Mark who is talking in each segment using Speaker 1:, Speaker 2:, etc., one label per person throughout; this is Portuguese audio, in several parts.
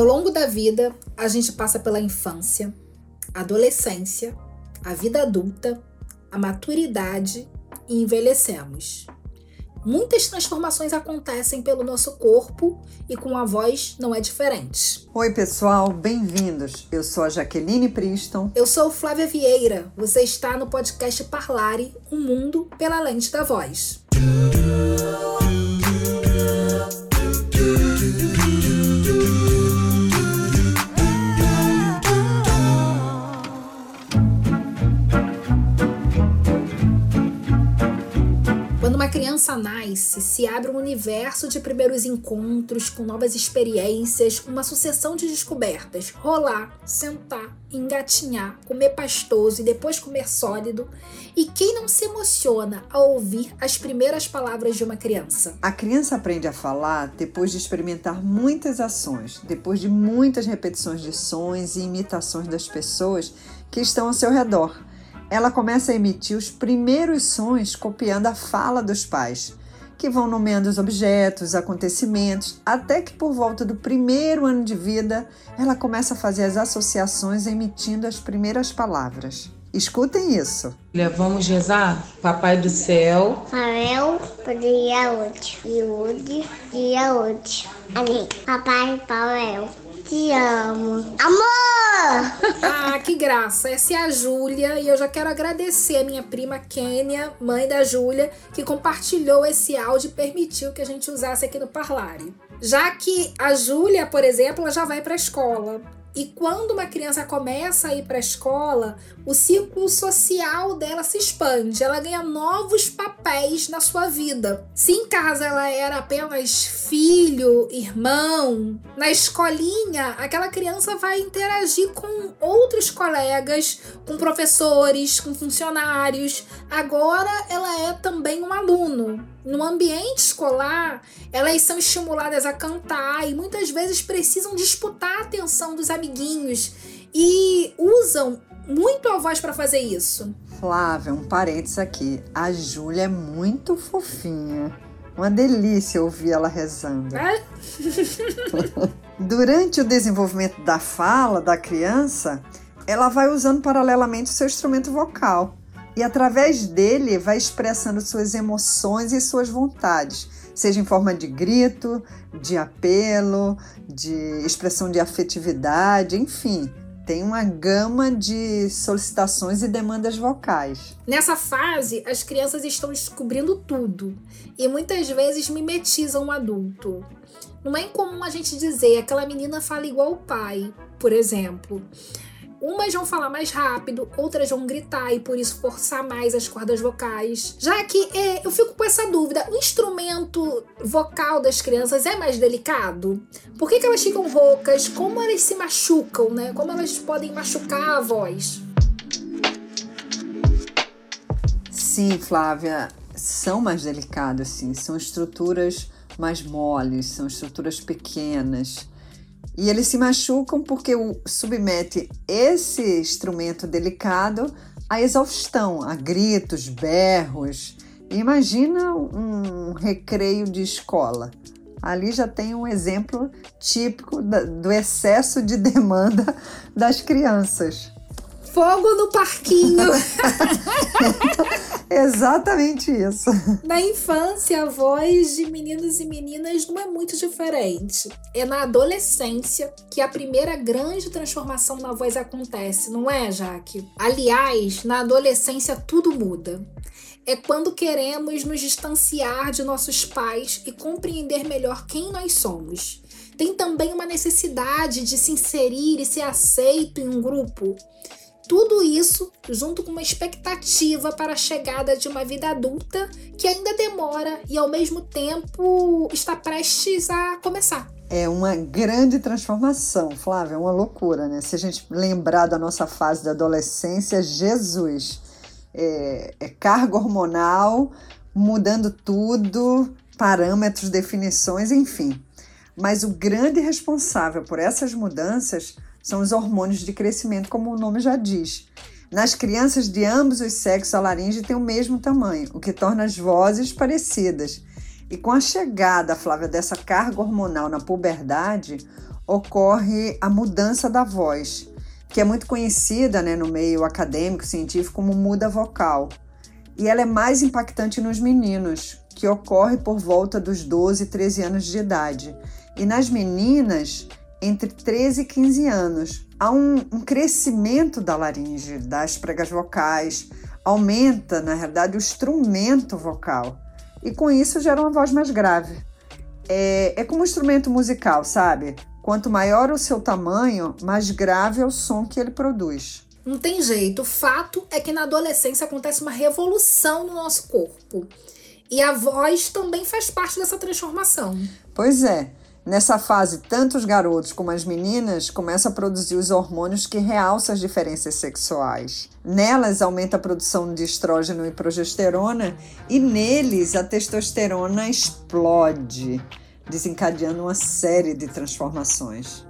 Speaker 1: Ao longo da vida, a gente passa pela infância, adolescência, a vida adulta, a maturidade e envelhecemos. Muitas transformações acontecem pelo nosso corpo e com a voz não é diferente.
Speaker 2: Oi, pessoal, bem-vindos. Eu sou a Jaqueline Priston.
Speaker 1: Eu sou Flávia Vieira. Você está no podcast Parlare, um mundo pela lente da voz. Criança nasce, se abre um universo de primeiros encontros com novas experiências, uma sucessão de descobertas. Rolar, sentar, engatinhar, comer pastoso e depois comer sólido. E quem não se emociona ao ouvir as primeiras palavras de uma criança?
Speaker 2: A criança aprende a falar depois de experimentar muitas ações, depois de muitas repetições de sons e imitações das pessoas que estão ao seu redor ela começa a emitir os primeiros sons copiando a fala dos pais, que vão nomeando os objetos, acontecimentos, até que por volta do primeiro ano de vida ela começa a fazer as associações emitindo as primeiras palavras. Escutem isso.
Speaker 3: Vamos rezar? Papai do céu.
Speaker 4: Pavel, dia útil. Iude, dia útil. Amém. Papai Pavel, te amo. Amor!
Speaker 1: Ah, que graça. Essa é a Júlia e eu já quero agradecer a minha prima Kênia, mãe da Júlia, que compartilhou esse áudio e permitiu que a gente usasse aqui no Parlare. Já que a Júlia, por exemplo, ela já vai para a escola. E quando uma criança começa a ir para a escola, o círculo social dela se expande, ela ganha novos papéis na sua vida. Se em casa ela era apenas filho, irmão, na escolinha, aquela criança vai interagir com outros colegas, com professores, com funcionários. Agora ela é também um aluno no ambiente escolar, elas são estimuladas a cantar e muitas vezes precisam disputar a atenção dos amiguinhos e usam muito a voz para fazer isso.
Speaker 2: Flávia, um parênteses aqui. A Júlia é muito fofinha. Uma delícia ouvir ela rezando. É? Durante o desenvolvimento da fala da criança, ela vai usando paralelamente o seu instrumento vocal e através dele vai expressando suas emoções e suas vontades, seja em forma de grito, de apelo, de expressão de afetividade, enfim. Tem uma gama de solicitações e demandas vocais.
Speaker 1: Nessa fase, as crianças estão descobrindo tudo e muitas vezes mimetizam o adulto. Não é incomum a gente dizer aquela menina fala igual o pai, por exemplo. Umas vão falar mais rápido, outras vão gritar e por isso forçar mais as cordas vocais. Já que é, eu fico com essa dúvida: o instrumento vocal das crianças é mais delicado? Por que, que elas ficam roucas? Como elas se machucam, né? Como elas podem machucar a voz?
Speaker 2: Sim, Flávia, são mais delicadas, sim. São estruturas mais moles, são estruturas pequenas. E eles se machucam porque submete esse instrumento delicado à exaustão, a gritos, berros. Imagina um recreio de escola. Ali já tem um exemplo típico do excesso de demanda das crianças.
Speaker 1: Fogo no parquinho.
Speaker 2: Exatamente isso.
Speaker 1: Na infância, a voz de meninos e meninas não é muito diferente. É na adolescência que a primeira grande transformação na voz acontece, não é, Jaque? Aliás, na adolescência tudo muda. É quando queremos nos distanciar de nossos pais e compreender melhor quem nós somos. Tem também uma necessidade de se inserir e ser aceito em um grupo tudo isso junto com uma expectativa para a chegada de uma vida adulta que ainda demora e ao mesmo tempo está prestes a começar.
Speaker 2: É uma grande transformação, Flávia, é uma loucura, né? Se a gente lembrar da nossa fase da adolescência, Jesus, é, é carga hormonal, mudando tudo, parâmetros, definições, enfim. Mas o grande responsável por essas mudanças são os hormônios de crescimento, como o nome já diz. Nas crianças de ambos os sexos, a laringe tem o mesmo tamanho, o que torna as vozes parecidas. E com a chegada, Flávia, dessa carga hormonal na puberdade, ocorre a mudança da voz, que é muito conhecida né, no meio acadêmico, científico, como muda vocal. E ela é mais impactante nos meninos, que ocorre por volta dos 12, 13 anos de idade. E nas meninas, entre 13 e 15 anos. Há um, um crescimento da laringe, das pregas vocais, aumenta, na realidade, o instrumento vocal. E com isso gera uma voz mais grave. É, é como um instrumento musical, sabe? Quanto maior o seu tamanho, mais grave é o som que ele produz.
Speaker 1: Não tem jeito. O fato é que na adolescência acontece uma revolução no nosso corpo. E a voz também faz parte dessa transformação.
Speaker 2: Pois é. Nessa fase, tanto os garotos como as meninas começam a produzir os hormônios que realçam as diferenças sexuais. Nelas aumenta a produção de estrógeno e progesterona e neles a testosterona explode, desencadeando uma série de transformações.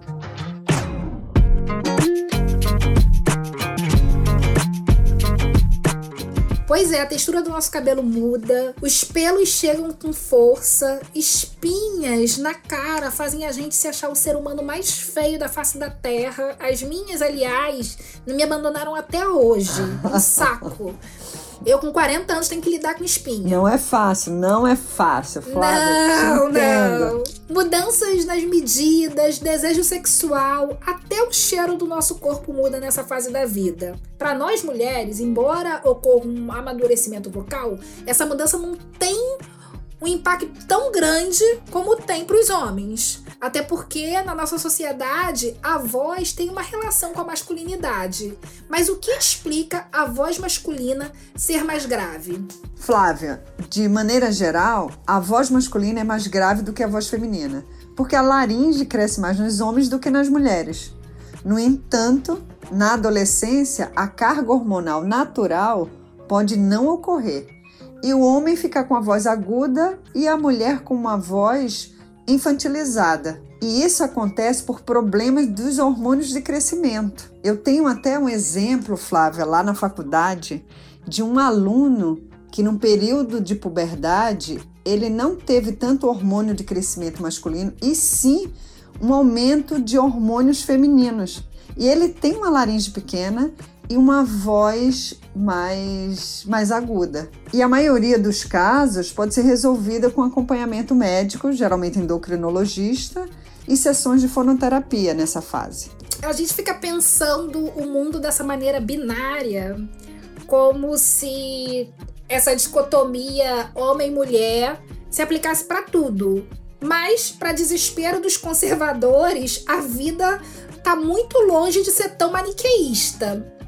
Speaker 1: Pois é, a textura do nosso cabelo muda, os pelos chegam com força, espinhas na cara fazem a gente se achar o ser humano mais feio da face da terra. As minhas, aliás, não me abandonaram até hoje. Um saco. Eu, com 40 anos, tenho que lidar com espinha.
Speaker 2: Não é fácil, não é fácil, Flávia. Não, não.
Speaker 1: Mudanças nas medidas, desejo sexual, até o cheiro do nosso corpo muda nessa fase da vida. Para nós mulheres, embora ocorra um amadurecimento vocal, essa mudança não tem um impacto tão grande como tem para os homens. Até porque na nossa sociedade a voz tem uma relação com a masculinidade. Mas o que explica a voz masculina ser mais grave?
Speaker 2: Flávia, de maneira geral, a voz masculina é mais grave do que a voz feminina, porque a laringe cresce mais nos homens do que nas mulheres. No entanto, na adolescência, a carga hormonal natural pode não ocorrer e o homem fica com a voz aguda e a mulher com uma voz infantilizada. E isso acontece por problemas dos hormônios de crescimento. Eu tenho até um exemplo, Flávia, lá na faculdade, de um aluno que, num período de puberdade, ele não teve tanto hormônio de crescimento masculino e sim um aumento de hormônios femininos. E ele tem uma laringe pequena e uma voz mais, mais aguda. E a maioria dos casos pode ser resolvida com acompanhamento médico, geralmente endocrinologista, e sessões de fonoterapia nessa fase.
Speaker 1: A gente fica pensando o mundo dessa maneira binária, como se essa dicotomia homem-mulher se aplicasse para tudo. Mas, para desespero dos conservadores, a vida tá muito longe de ser tão maniqueísta.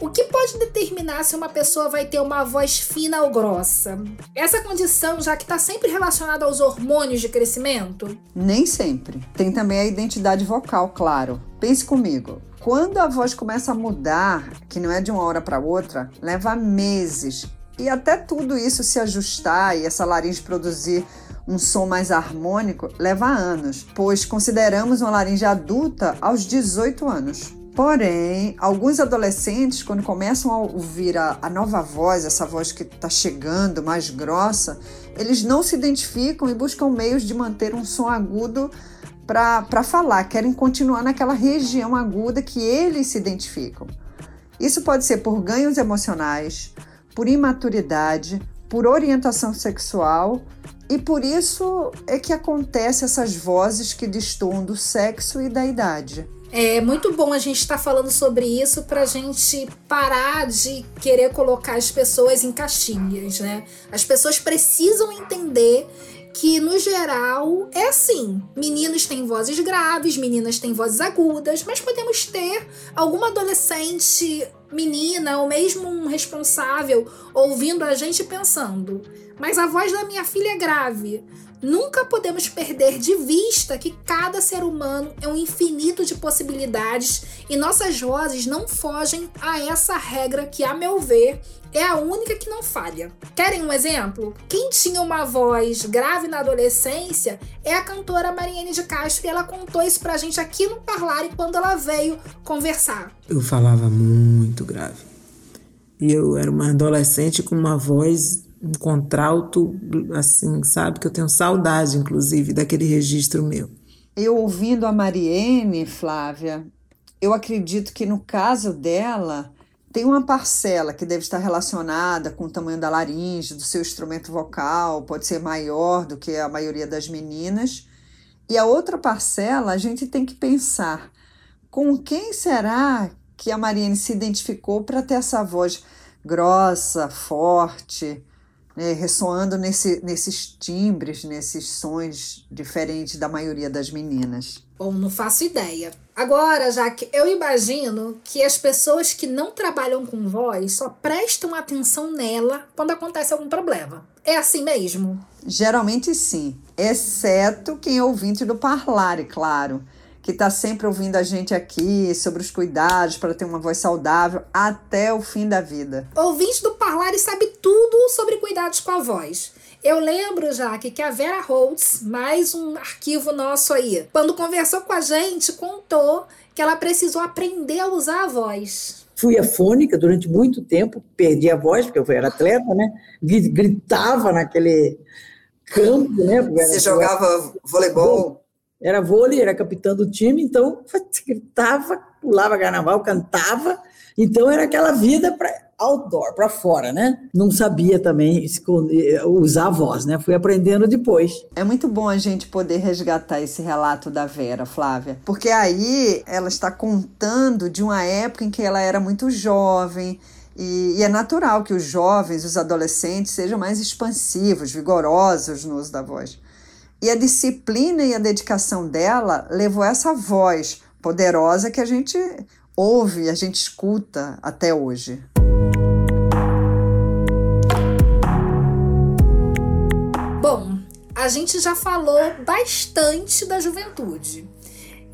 Speaker 1: O que pode determinar se uma pessoa vai ter uma voz fina ou grossa? Essa condição já que está sempre relacionada aos hormônios de crescimento?
Speaker 2: Nem sempre. Tem também a identidade vocal, claro. Pense comigo. Quando a voz começa a mudar, que não é de uma hora para outra, leva meses. E até tudo isso se ajustar e essa laringe produzir um som mais harmônico leva anos, pois consideramos uma laringe adulta aos 18 anos. Porém, alguns adolescentes, quando começam a ouvir a, a nova voz, essa voz que está chegando mais grossa, eles não se identificam e buscam meios de manter um som agudo para falar, querem continuar naquela região aguda que eles se identificam. Isso pode ser por ganhos emocionais, por imaturidade, por orientação sexual e por isso é que acontece essas vozes que destoam do sexo e da idade.
Speaker 1: É muito bom a gente estar tá falando sobre isso para a gente parar de querer colocar as pessoas em caixinhas, né? As pessoas precisam entender que no geral é assim: meninos têm vozes graves, meninas têm vozes agudas, mas podemos ter alguma adolescente, menina ou mesmo um responsável ouvindo a gente pensando: mas a voz da minha filha é grave. Nunca podemos perder de vista que cada ser humano é um infinito de possibilidades e nossas vozes não fogem a essa regra que, a meu ver, é a única que não falha. Querem um exemplo? Quem tinha uma voz grave na adolescência é a cantora Mariane de Castro e ela contou isso pra gente aqui no Parlare quando ela veio conversar.
Speaker 5: Eu falava muito grave. E eu era uma adolescente com uma voz um contralto, assim, sabe? Que eu tenho saudade, inclusive, daquele registro meu.
Speaker 2: Eu ouvindo a Mariene, Flávia, eu acredito que no caso dela, tem uma parcela que deve estar relacionada com o tamanho da laringe, do seu instrumento vocal, pode ser maior do que a maioria das meninas. E a outra parcela, a gente tem que pensar com quem será que a Mariene se identificou para ter essa voz grossa, forte, né, ressoando nesse, nesses timbres, nesses sons diferentes da maioria das meninas.
Speaker 1: Bom, não faço ideia. Agora, já que eu imagino que as pessoas que não trabalham com voz só prestam atenção nela quando acontece algum problema. É assim mesmo?
Speaker 2: Geralmente sim, exceto quem é ouvinte do Parlare, claro, que está sempre ouvindo a gente aqui sobre os cuidados para ter uma voz saudável até o fim da vida.
Speaker 1: Ouvinte do Parlare sabe tudo sobre cuidados com a voz. Eu lembro, Jaque, que a Vera Holtz, mais um arquivo nosso aí, quando conversou com a gente, contou que ela precisou aprender a usar a voz.
Speaker 6: Fui afônica durante muito tempo, perdi a voz, porque eu era atleta, né? Gritava naquele campo, né?
Speaker 2: Você jogava voleibol?
Speaker 6: Era vôlei, era capitão do time, então gritava, pulava carnaval, cantava. Então era aquela vida para outdoor, para fora, né? Não sabia também usar a voz, né? Fui aprendendo depois.
Speaker 2: É muito bom a gente poder resgatar esse relato da Vera, Flávia, porque aí ela está contando de uma época em que ela era muito jovem. E, e é natural que os jovens, os adolescentes, sejam mais expansivos, vigorosos no uso da voz. E a disciplina e a dedicação dela levou essa voz poderosa que a gente ouve, a gente escuta até hoje.
Speaker 1: a gente já falou bastante da juventude.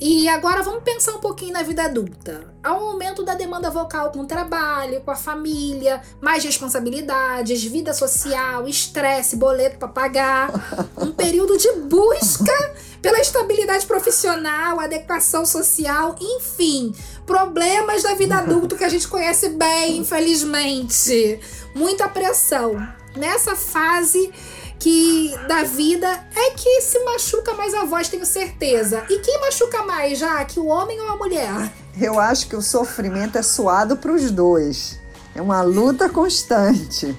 Speaker 1: E agora vamos pensar um pouquinho na vida adulta. Há um aumento da demanda vocal com o trabalho, com a família, mais responsabilidades, vida social, estresse, boleto para pagar, um período de busca pela estabilidade profissional, adequação social, enfim, problemas da vida adulta que a gente conhece bem, infelizmente. Muita pressão. Nessa fase que da vida é que se machuca mais a voz, tenho certeza. E quem machuca mais, já que o homem ou a mulher?
Speaker 2: Eu acho que o sofrimento é suado para os dois. É uma luta constante.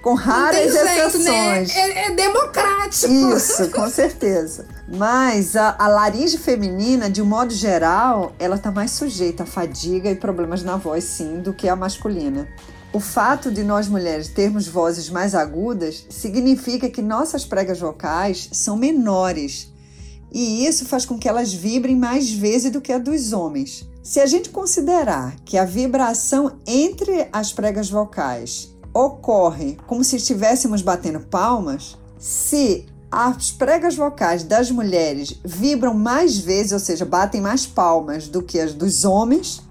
Speaker 2: Com raras jeito, né? exceções.
Speaker 1: Né? É, é, democrático.
Speaker 2: Isso, com certeza. Mas a, a laringe feminina, de um modo geral, ela está mais sujeita a fadiga e problemas na voz, sim, do que a masculina. O fato de nós mulheres termos vozes mais agudas significa que nossas pregas vocais são menores e isso faz com que elas vibrem mais vezes do que a dos homens. Se a gente considerar que a vibração entre as pregas vocais ocorre como se estivéssemos batendo palmas, se as pregas vocais das mulheres vibram mais vezes, ou seja, batem mais palmas do que as dos homens,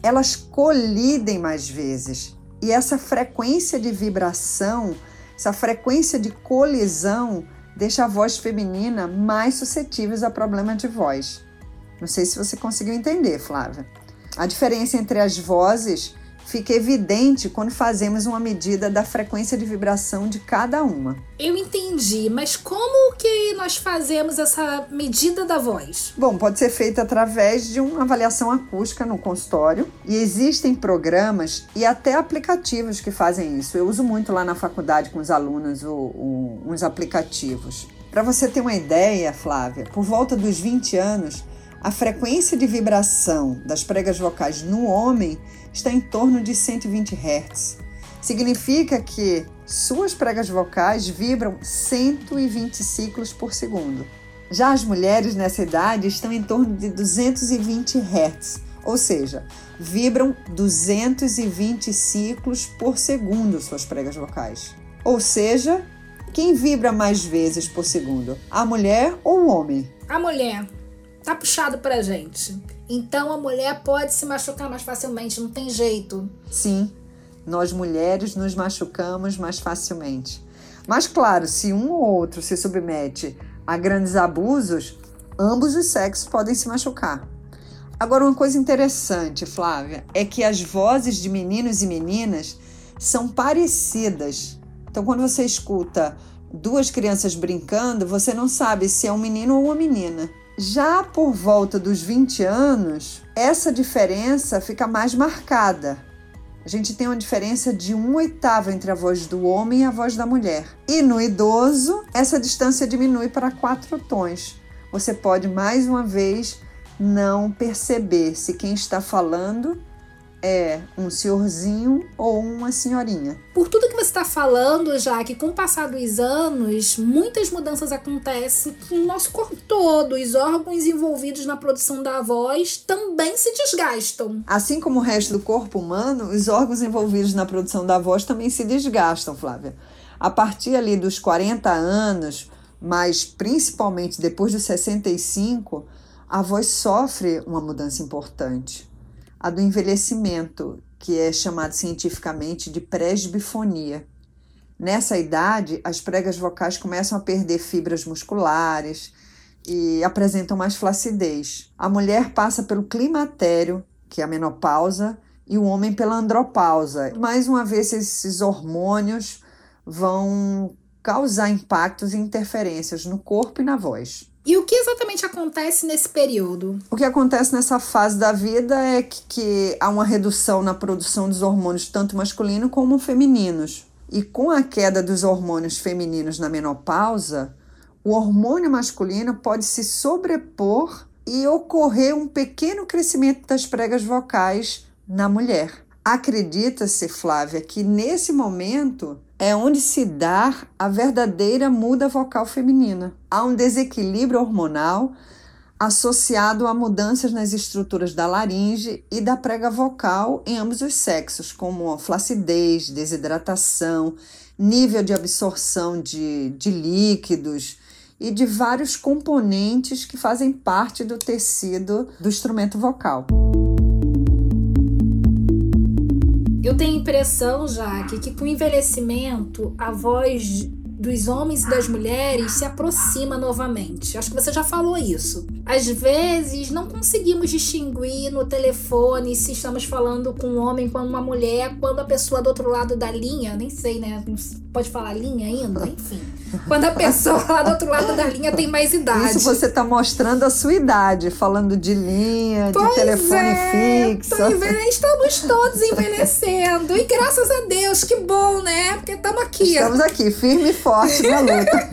Speaker 2: elas colidem mais vezes. E essa frequência de vibração, essa frequência de colisão, deixa a voz feminina mais suscetível a problemas de voz. Não sei se você conseguiu entender, Flávia. A diferença entre as vozes fica evidente quando fazemos uma medida da frequência de vibração de cada uma.
Speaker 1: Eu entendi, mas como que nós fazemos essa medida da voz?
Speaker 2: Bom, pode ser feita através de uma avaliação acústica no consultório e existem programas e até aplicativos que fazem isso. Eu uso muito lá na faculdade com os alunos o, o, uns aplicativos. Para você ter uma ideia, Flávia, por volta dos 20 anos, a frequência de vibração das pregas vocais no homem está em torno de 120 Hz. Significa que suas pregas vocais vibram 120 ciclos por segundo. Já as mulheres nessa idade estão em torno de 220 Hz, ou seja, vibram 220 ciclos por segundo suas pregas vocais. Ou seja, quem vibra mais vezes por segundo, a mulher ou o homem?
Speaker 1: A mulher tá puxado pra gente. Então a mulher pode se machucar mais facilmente, não tem jeito.
Speaker 2: Sim, nós mulheres nos machucamos mais facilmente. Mas claro, se um ou outro se submete a grandes abusos, ambos os sexos podem se machucar. Agora, uma coisa interessante, Flávia, é que as vozes de meninos e meninas são parecidas. Então, quando você escuta duas crianças brincando, você não sabe se é um menino ou uma menina. Já por volta dos 20 anos, essa diferença fica mais marcada. A gente tem uma diferença de um oitavo entre a voz do homem e a voz da mulher. E no idoso, essa distância diminui para quatro tons. Você pode mais uma vez não perceber se quem está falando é um senhorzinho ou uma senhorinha.
Speaker 1: Por tudo que você está falando, já que com o passar dos anos, muitas mudanças acontecem no nosso corpo todo. Os órgãos envolvidos na produção da voz também se desgastam.
Speaker 2: Assim como o resto do corpo humano, os órgãos envolvidos na produção da voz também se desgastam, Flávia. A partir ali dos 40 anos, mas principalmente depois dos 65, a voz sofre uma mudança importante a do envelhecimento, que é chamado cientificamente de presbifonia. Nessa idade, as pregas vocais começam a perder fibras musculares e apresentam mais flacidez. A mulher passa pelo climatério, que é a menopausa, e o homem pela andropausa. Mais uma vez, esses hormônios vão causar impactos e interferências no corpo e na voz.
Speaker 1: E o que exatamente acontece nesse período?
Speaker 2: O que acontece nessa fase da vida é que, que há uma redução na produção dos hormônios, tanto masculinos como femininos. E com a queda dos hormônios femininos na menopausa, o hormônio masculino pode se sobrepor e ocorrer um pequeno crescimento das pregas vocais na mulher. Acredita-se, Flávia, que nesse momento é onde se dá a verdadeira muda vocal feminina. Há um desequilíbrio hormonal associado a mudanças nas estruturas da laringe e da prega vocal em ambos os sexos, como flacidez, desidratação, nível de absorção de, de líquidos e de vários componentes que fazem parte do tecido do instrumento vocal.
Speaker 1: Eu tenho impressão, Jaque, que com o envelhecimento a voz dos homens e das mulheres se aproxima novamente. Acho que você já falou isso. Às vezes não conseguimos distinguir no telefone se estamos falando com um homem com uma mulher, quando a pessoa do outro lado da linha, nem sei, né? Pode falar linha ainda? Enfim. Quando a pessoa lá do outro lado da linha tem mais idade.
Speaker 2: Isso você está mostrando a sua idade, falando de linha, pois de telefone é, fixo.
Speaker 1: Estamos todos envelhecendo. E graças a Deus, que bom, né? Porque estamos aqui.
Speaker 2: Estamos aqui, firme e forte na luta.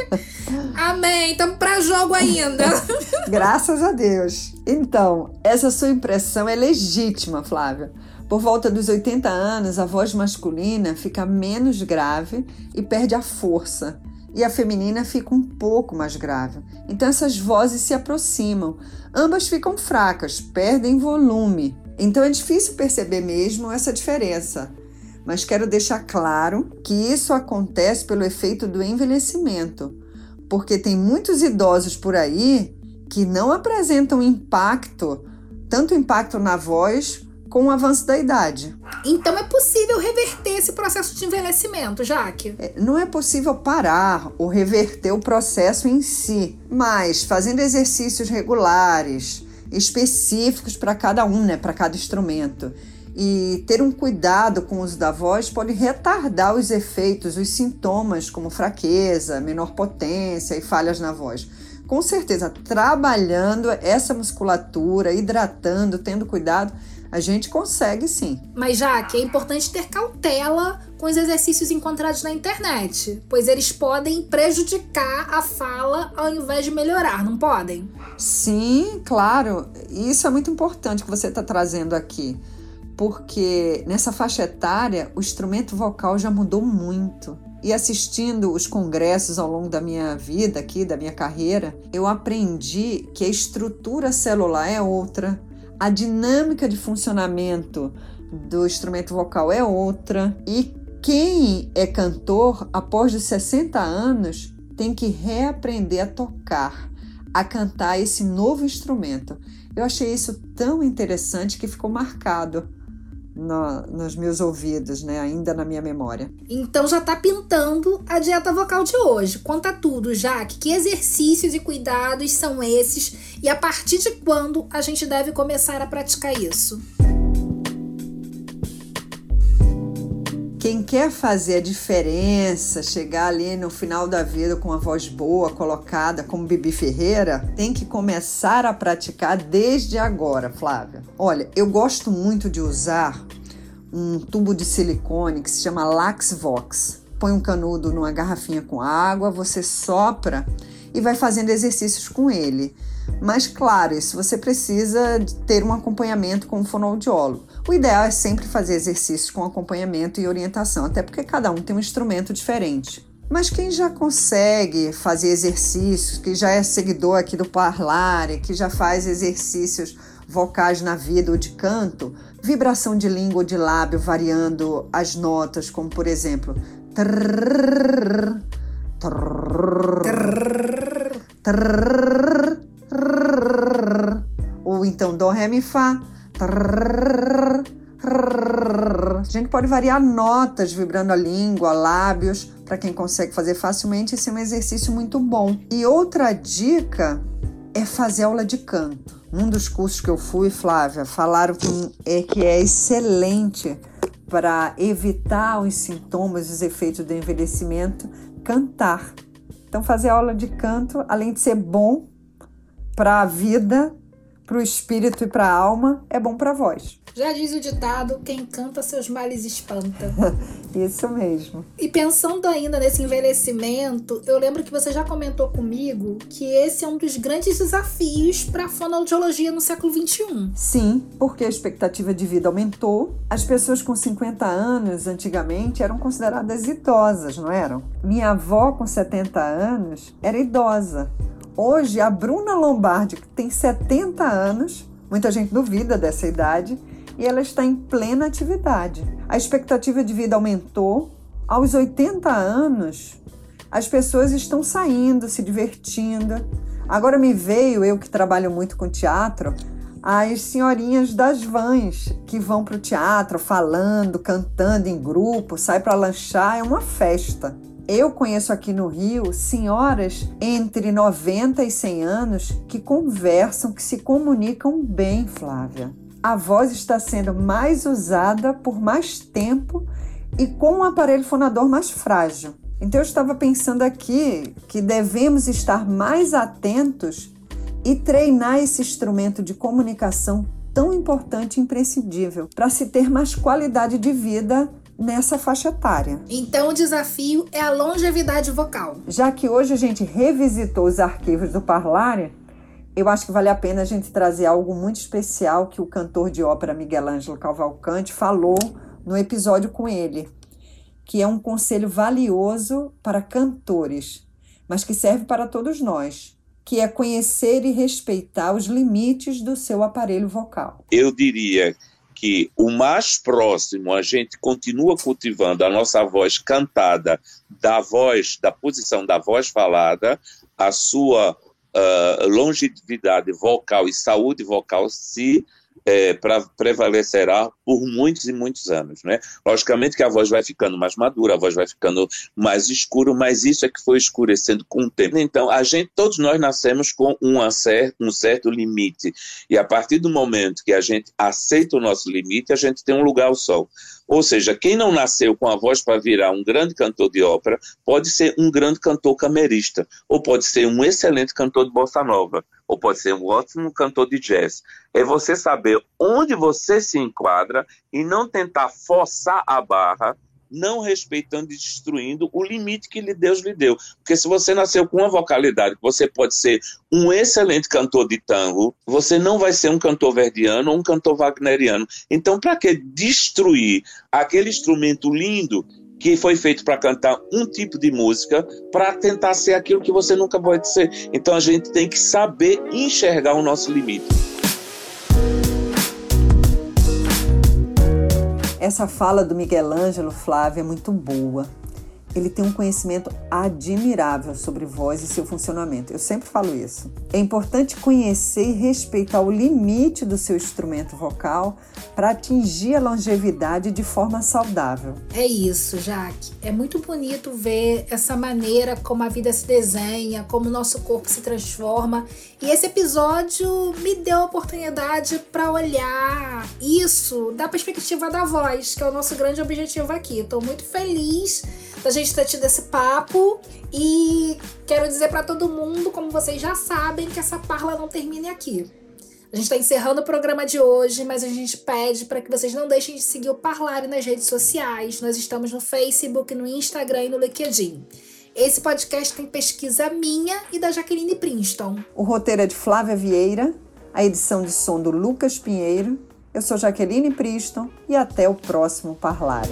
Speaker 1: Amém. Estamos para jogo ainda.
Speaker 2: graças a Deus. Então, essa sua impressão é legítima, Flávia. Por volta dos 80 anos, a voz masculina fica menos grave e perde a força e a feminina fica um pouco mais grave. Então essas vozes se aproximam. Ambas ficam fracas, perdem volume. Então é difícil perceber mesmo essa diferença. Mas quero deixar claro que isso acontece pelo efeito do envelhecimento, porque tem muitos idosos por aí que não apresentam impacto, tanto impacto na voz com o avanço da idade.
Speaker 1: Então é possível reverter esse processo de envelhecimento, Jaque?
Speaker 2: É, não é possível parar ou reverter o processo em si, mas fazendo exercícios regulares, específicos para cada um, né, para cada instrumento. E ter um cuidado com o uso da voz pode retardar os efeitos, os sintomas, como fraqueza, menor potência e falhas na voz com certeza, trabalhando essa musculatura, hidratando, tendo cuidado, a gente consegue sim.
Speaker 1: Mas já que é importante ter cautela com os exercícios encontrados na internet, pois eles podem prejudicar a fala ao invés de melhorar, não podem?
Speaker 2: Sim, claro. Isso é muito importante que você está trazendo aqui, porque nessa faixa etária o instrumento vocal já mudou muito. E assistindo os congressos ao longo da minha vida aqui, da minha carreira, eu aprendi que a estrutura celular é outra, a dinâmica de funcionamento do instrumento vocal é outra e quem é cantor após os 60 anos tem que reaprender a tocar, a cantar esse novo instrumento. Eu achei isso tão interessante que ficou marcado no, nos meus ouvidos, né? Ainda na minha memória.
Speaker 1: Então já tá pintando a dieta vocal de hoje. Conta tudo, Jaque. Que exercícios e cuidados são esses e a partir de quando a gente deve começar a praticar isso?
Speaker 2: quem quer fazer a diferença, chegar ali no final da vida com uma voz boa, colocada como Bibi Ferreira, tem que começar a praticar desde agora, Flávia. Olha, eu gosto muito de usar um tubo de silicone que se chama Laxvox. Põe um canudo numa garrafinha com água, você sopra e vai fazendo exercícios com ele. Mas, claro, isso você precisa ter um acompanhamento com um fonoaudiólogo. O ideal é sempre fazer exercícios com acompanhamento e orientação, até porque cada um tem um instrumento diferente. Mas quem já consegue fazer exercícios, que já é seguidor aqui do Parlare, que já faz exercícios vocais na vida ou de canto, vibração de língua ou de lábio variando as notas, como por exemplo. Ou então Dó, Ré, Mi, Fá. A gente pode variar notas vibrando a língua, lábios, para quem consegue fazer facilmente, esse é um exercício muito bom. E outra dica é fazer aula de canto. Um dos cursos que eu fui, Flávia, falaram que é, que é excelente para evitar os sintomas, os efeitos do envelhecimento, cantar. Então, fazer aula de canto, além de ser bom para a vida, para o espírito e para a alma, é bom para a voz.
Speaker 1: Já diz o ditado: quem canta seus males espanta.
Speaker 2: Isso mesmo.
Speaker 1: E pensando ainda nesse envelhecimento, eu lembro que você já comentou comigo que esse é um dos grandes desafios para a fonoaudiologia no século XXI.
Speaker 2: Sim, porque a expectativa de vida aumentou. As pessoas com 50 anos, antigamente, eram consideradas idosas, não eram? Minha avó, com 70 anos, era idosa. Hoje, a Bruna Lombardi, que tem 70 anos, muita gente duvida dessa idade, e ela está em plena atividade. A expectativa de vida aumentou. Aos 80 anos, as pessoas estão saindo, se divertindo. Agora me veio, eu que trabalho muito com teatro, as senhorinhas das vans que vão para o teatro falando, cantando em grupo, sai para lanchar, é uma festa. Eu conheço aqui no Rio senhoras entre 90 e 100 anos que conversam, que se comunicam bem, Flávia a voz está sendo mais usada por mais tempo e com um aparelho fonador mais frágil. Então eu estava pensando aqui que devemos estar mais atentos e treinar esse instrumento de comunicação tão importante e imprescindível para se ter mais qualidade de vida nessa faixa etária.
Speaker 1: Então o desafio é a longevidade vocal.
Speaker 2: Já que hoje a gente revisitou os arquivos do Parlare, eu acho que vale a pena a gente trazer algo muito especial que o cantor de ópera Miguel Ângelo Cavalcante falou no episódio com ele, que é um conselho valioso para cantores, mas que serve para todos nós, que é conhecer e respeitar os limites do seu aparelho vocal.
Speaker 7: Eu diria que o mais próximo a gente continua cultivando a nossa voz cantada da voz, da posição da voz falada, a sua uh, longevidade vocal e saúde vocal se é, pra, prevalecerá por muitos e muitos anos, né? Logicamente que a voz vai ficando mais madura, a voz vai ficando mais escura, mas isso é que foi escurecendo com o tempo. Então, a gente, todos nós nascemos com um, certo, um certo limite, e a partir do momento que a gente aceita o nosso limite, a gente tem um lugar ao sol. Ou seja, quem não nasceu com a voz para virar um grande cantor de ópera pode ser um grande cantor camerista, ou pode ser um excelente cantor de bossa nova, ou pode ser um ótimo cantor de jazz. É você saber onde você se enquadra e não tentar forçar a barra não respeitando e destruindo o limite que Deus lhe deu. Porque se você nasceu com uma vocalidade, você pode ser um excelente cantor de tango, você não vai ser um cantor verdiano ou um cantor wagneriano. Então, para que destruir aquele instrumento lindo que foi feito para cantar um tipo de música, para tentar ser aquilo que você nunca pode ser? Então, a gente tem que saber enxergar o nosso limite.
Speaker 2: Essa fala do Miguel Ângelo, Flávia, é muito boa. Ele tem um conhecimento admirável sobre voz e seu funcionamento. Eu sempre falo isso. É importante conhecer e respeitar o limite do seu instrumento vocal para atingir a longevidade de forma saudável.
Speaker 1: É isso, Jaque. É muito bonito ver essa maneira como a vida se desenha, como o nosso corpo se transforma. E esse episódio me deu a oportunidade para olhar isso da perspectiva da voz, que é o nosso grande objetivo aqui. Estou muito feliz da gente ter tido esse papo e quero dizer para todo mundo, como vocês já sabem, que essa parla não termine aqui. A gente está encerrando o programa de hoje, mas a gente pede para que vocês não deixem de seguir o Parlare nas redes sociais. Nós estamos no Facebook, no Instagram e no LinkedIn. Esse podcast tem pesquisa minha e da Jaqueline Princeton.
Speaker 2: O roteiro é de Flávia Vieira, a edição de som do Lucas Pinheiro. Eu sou Jaqueline Princeton e até o próximo Parlare.